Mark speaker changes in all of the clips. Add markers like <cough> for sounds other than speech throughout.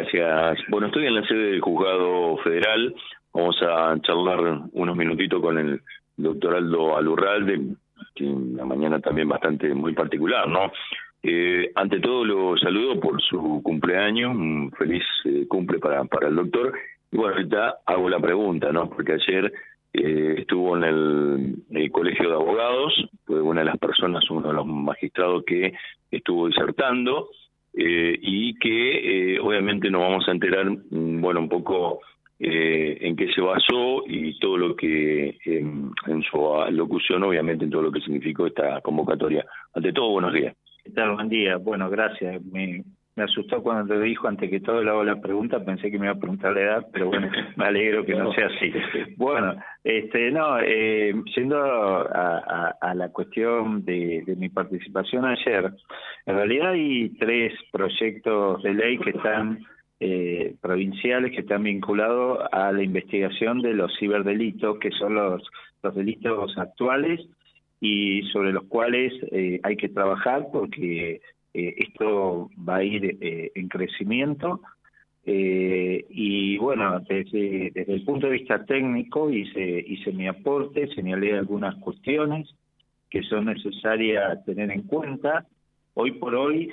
Speaker 1: gracias. Bueno, estoy en la sede del Juzgado Federal. Vamos a charlar unos minutitos con el doctor Aldo Alurralde, que una mañana también bastante muy particular, ¿no? Eh, ante todo lo saludo por su cumpleaños, un feliz eh, cumple para, el doctor. Y bueno, ahorita hago la pregunta, ¿no? Porque ayer eh, estuvo en el, Colegio de Abogados, fue una de las personas, uno de los magistrados que estuvo disertando eh, y que eh, obviamente nos vamos a enterar, mm, bueno, un poco en qué se basó y todo lo que en su locución, obviamente, en todo lo que significó esta convocatoria. Ante todo, buenos días.
Speaker 2: ¿Qué tal? Buen día. Bueno, gracias. Me, me asustó cuando te dijo, antes que todo le hago la pregunta, pensé que me iba a preguntar la edad, pero bueno, <laughs> me alegro que no sea así. Bueno, este no, eh, yendo a, a, la cuestión de, de, mi participación ayer, en realidad hay tres proyectos de ley que están eh, provinciales que están vinculados a la investigación de los ciberdelitos, que son los, los delitos actuales y sobre los cuales eh, hay que trabajar porque eh, esto va a ir eh, en crecimiento eh, y bueno, desde, el punto de vista técnico hice, hice mi aporte, señalé algunas cuestiones que son necesarias tener en cuenta. Hoy por hoy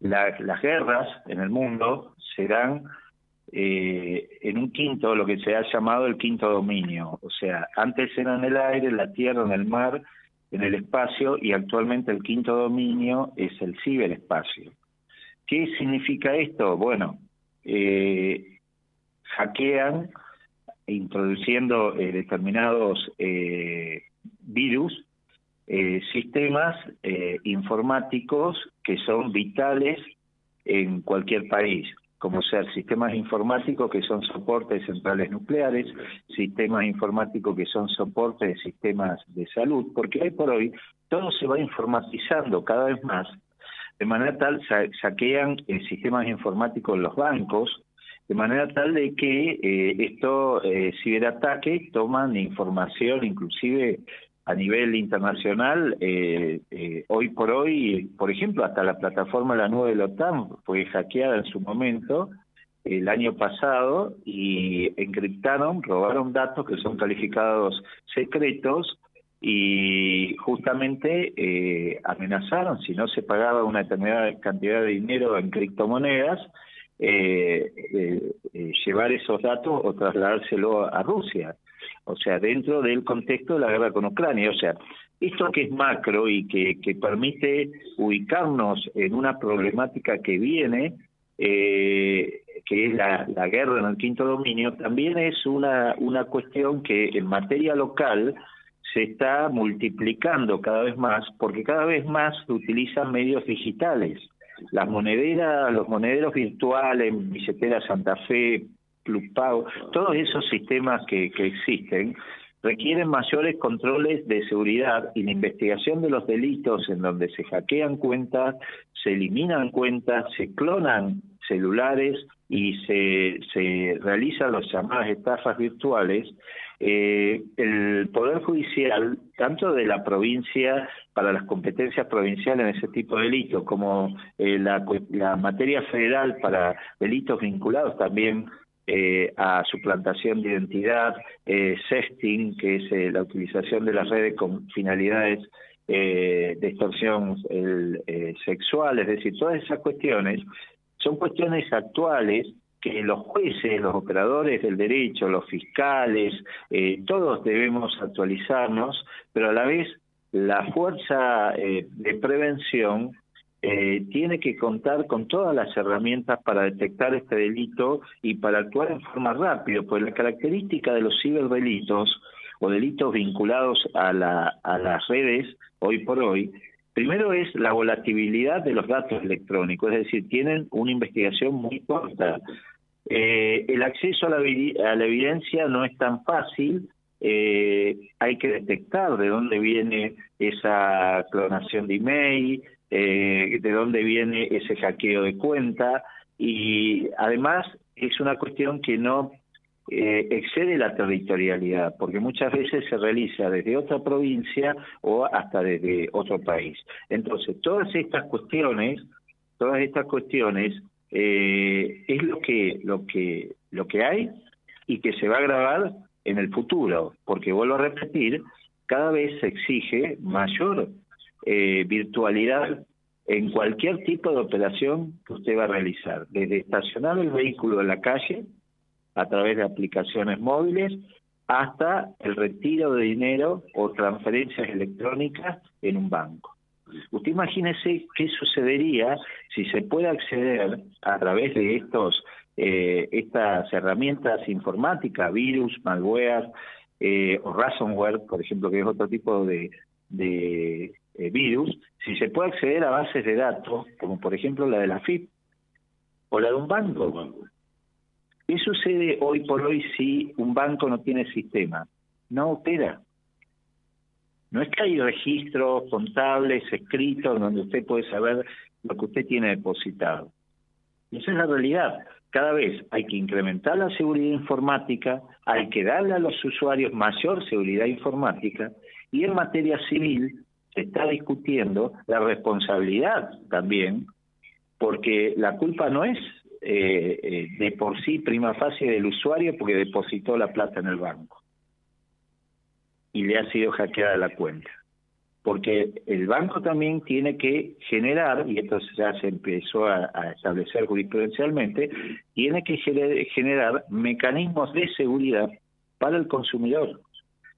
Speaker 2: las guerras en el mundo serán en un quinto, lo que se ha llamado el quinto dominio. O sea, antes eran en el aire, en la tierra, en el mar en el espacio y actualmente el quinto dominio es el ciberespacio. ¿Qué significa esto? Bueno, eh, hackean introduciendo eh, determinados eh, virus, eh, sistemas informáticos que son vitales en cualquier país como ser sistemas informáticos que son soportes de centrales nucleares, sistemas informáticos que son soportes de sistemas de salud, porque hoy por hoy todo se va informatizando cada vez más, de manera tal saquean eh, sistemas informáticos en los bancos, de manera tal de que eh, estos eh, ciberataques toman información inclusive a nivel internacional, eh, eh, hoy por hoy, por ejemplo, hasta la plataforma La Nube de la OTAN fue hackeada en su momento el año pasado y encriptaron, robaron datos que son calificados secretos y justamente eh, amenazaron, si no se pagaba una determinada cantidad de dinero en criptomonedas, llevar esos datos o trasladárselo a Rusia o sea, dentro del contexto de la guerra con Ucrania. O sea, esto que es macro y que, que permite ubicarnos en una problemática que viene, eh, que es la, guerra en el quinto dominio, también es una, una cuestión que en materia local se está multiplicando cada vez más, porque cada vez más se utilizan medios digitales. Las monederas, los monederos virtuales, billetera Santa Fe, Pago, todos esos sistemas que, que existen requieren mayores controles de seguridad y la investigación de los delitos en donde se hackean cuentas, se eliminan cuentas, se clonan celulares y se, se realizan las llamadas estafas virtuales, eh, el Poder Judicial, tanto de la provincia para las competencias provinciales en ese tipo de delitos, como eh, la, la materia federal para delitos vinculados también eh, a suplantación de identidad, eh, sexting, que es eh, la utilización de las redes con finalidades eh, de extorsión eh, sexual, es decir, todas esas cuestiones son cuestiones actuales que los jueces, los operadores del derecho, los fiscales, todos debemos actualizarnos, pero a la vez la fuerza de prevención eh, tiene que contar con todas las herramientas para detectar este delito y para actuar en forma rápida, pues la característica de los ciberdelitos o delitos vinculados a, la, a las redes hoy por hoy, primero es la volatilidad de los datos electrónicos, es decir, tienen una investigación muy corta. Eh, el acceso a la, evidencia no es tan fácil, eh, hay que detectar de dónde viene esa clonación de email, eh, de dónde viene ese hackeo de cuenta y además es una cuestión que no eh, excede la territorialidad, porque muchas veces se realiza desde otra provincia o hasta desde otro país. Entonces, todas estas cuestiones, todas estas cuestiones eh, es lo que, lo, que, lo que hay y que se va a grabar en el futuro, porque vuelvo a repetir, cada vez se exige mayor eh, virtualidad en cualquier tipo de operación que usted va a realizar, desde estacionar el vehículo en la calle a través de aplicaciones móviles hasta el retiro de dinero o transferencias electrónicas en un banco. Usted imagínese qué sucedería si se puede acceder a través de estos eh, estas herramientas informáticas, virus, malware eh, o ransomware, por ejemplo, que es otro tipo de, de eh, virus, si se puede acceder a bases de datos, como por ejemplo la de la FIP o la de un banco. ¿Qué sucede hoy por hoy si un banco no tiene sistema? No opera. No es que hay registros contables escritos donde usted puede saber lo que usted tiene depositado. esa es la realidad. Cada vez hay que incrementar la seguridad informática, hay que darle a los usuarios mayor seguridad informática y en materia civil se está discutiendo la responsabilidad también, porque la culpa no es eh, eh, de por sí prima facie del usuario porque depositó la plata en el banco y le ha sido hackeada la cuenta. Porque el banco también tiene que generar, y esto ya se empezó a, establecer jurisprudencialmente, tiene que generar mecanismos de seguridad para el consumidor,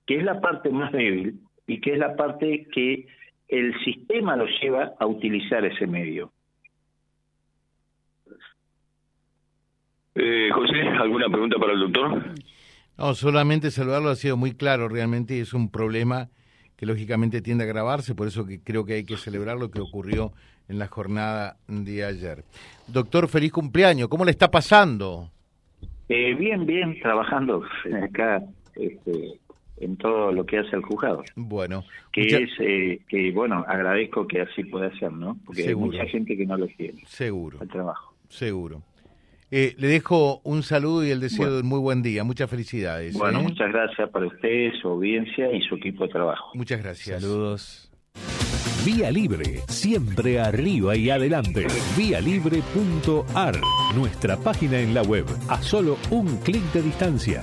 Speaker 2: que es la parte más débil y que es la parte que el sistema lo lleva a utilizar ese medio.
Speaker 1: Eh, José, ¿alguna pregunta para el doctor?
Speaker 3: No, solamente saludarlo ha sido muy claro, realmente es un problema que lógicamente tiende a agravarse, por eso que creo que hay que celebrar lo que ocurrió en la jornada de ayer. Doctor, feliz cumpleaños, ¿cómo le está pasando?
Speaker 2: Eh, bien, bien, trabajando acá este, en todo lo que hace el juzgado.
Speaker 3: Bueno.
Speaker 2: Que es, eh, que bueno, agradezco que así pueda ser, ¿no? Porque hay mucha gente que no lo tiene.
Speaker 3: Seguro.
Speaker 2: El trabajo.
Speaker 3: Seguro. Eh, le dejo un saludo y el deseo de un muy buen día. Muchas felicidades.
Speaker 2: Bueno,
Speaker 3: ¿eh?
Speaker 2: muchas gracias para usted, su audiencia y su equipo de trabajo.
Speaker 3: Muchas gracias.
Speaker 4: Saludos. Vía Libre, siempre arriba y adelante. Vialibre.ar, nuestra página en la web, a solo un clic de distancia.